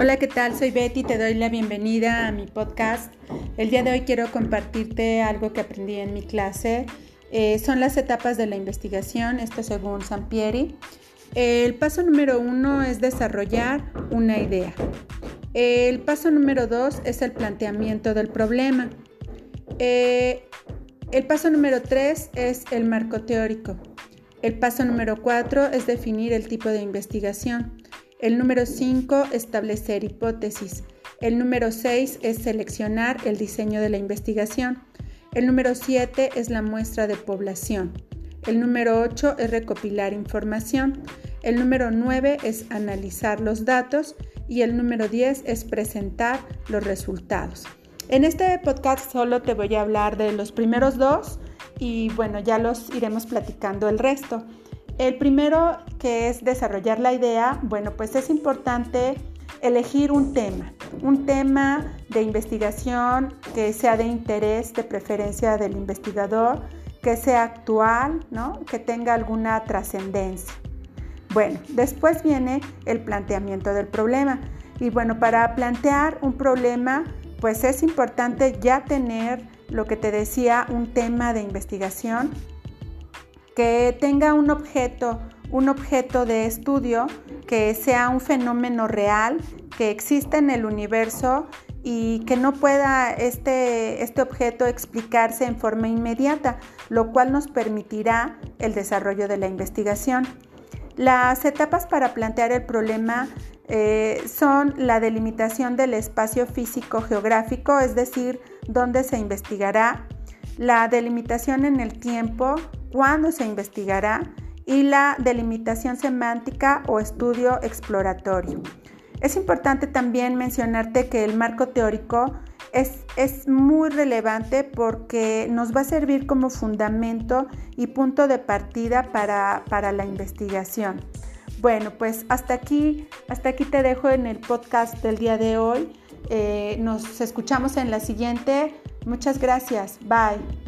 Hola, ¿qué tal? Soy Betty, te doy la bienvenida a mi podcast. El día de hoy quiero compartirte algo que aprendí en mi clase. Eh, son las etapas de la investigación, esto según Sampieri. El paso número uno es desarrollar una idea. El paso número dos es el planteamiento del problema. Eh, el paso número tres es el marco teórico. El paso número cuatro es definir el tipo de investigación. El número 5, establecer hipótesis. El número 6 es seleccionar el diseño de la investigación. El número 7 es la muestra de población. El número 8 es recopilar información. El número 9 es analizar los datos. Y el número 10 es presentar los resultados. En este podcast solo te voy a hablar de los primeros dos y bueno, ya los iremos platicando el resto. El primero que es desarrollar la idea, bueno, pues es importante elegir un tema, un tema de investigación que sea de interés, de preferencia del investigador, que sea actual, ¿no? que tenga alguna trascendencia. Bueno, después viene el planteamiento del problema. Y bueno, para plantear un problema, pues es importante ya tener lo que te decía, un tema de investigación que tenga un objeto, un objeto de estudio que sea un fenómeno real, que exista en el universo y que no pueda este, este objeto explicarse en forma inmediata, lo cual nos permitirá el desarrollo de la investigación. Las etapas para plantear el problema eh, son la delimitación del espacio físico geográfico, es decir, dónde se investigará, la delimitación en el tiempo, cuándo se investigará y la delimitación semántica o estudio exploratorio. Es importante también mencionarte que el marco teórico es, es, muy relevante porque nos va a servir como fundamento y punto de partida para, para la investigación. Bueno, pues hasta aquí, hasta aquí te dejo en el podcast del día de hoy. Eh, nos escuchamos en la siguiente. Muchas gracias. Bye.